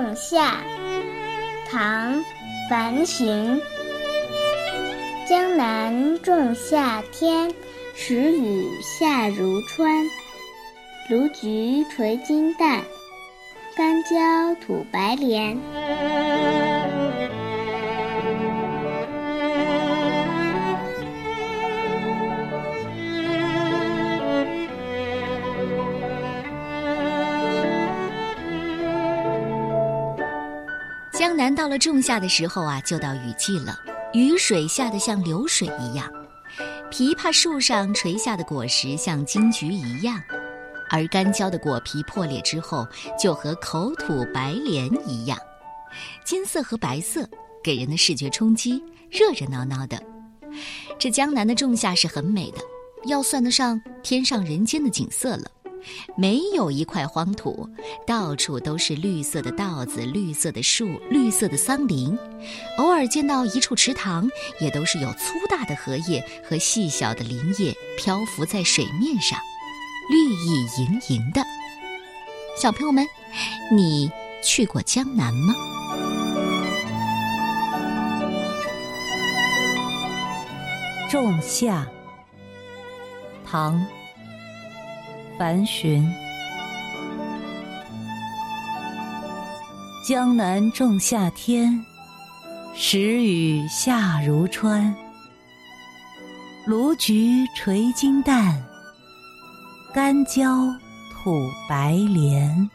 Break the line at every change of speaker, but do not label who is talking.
仲夏，唐·樊寻。江南仲夏天，时雨下如川。芦菊垂金淡，干蕉吐白莲。
江南到了仲夏的时候啊，就到雨季了。雨水下得像流水一样，枇杷树上垂下的果实像金桔一样，而干焦的果皮破裂之后，就和口吐白莲一样，金色和白色给人的视觉冲击，热热闹闹的。这江南的仲夏是很美的，要算得上天上人间的景色了。没有一块荒土，到处都是绿色的稻子、绿色的树、绿色的桑林，偶尔见到一处池塘，也都是有粗大的荷叶和细小的林叶漂浮在水面上，绿意盈盈的。小朋友们，你去过江南吗？
仲夏，唐。凡寻，江南仲夏天，时雨下如川。芦菊垂金淡，干焦吐白莲。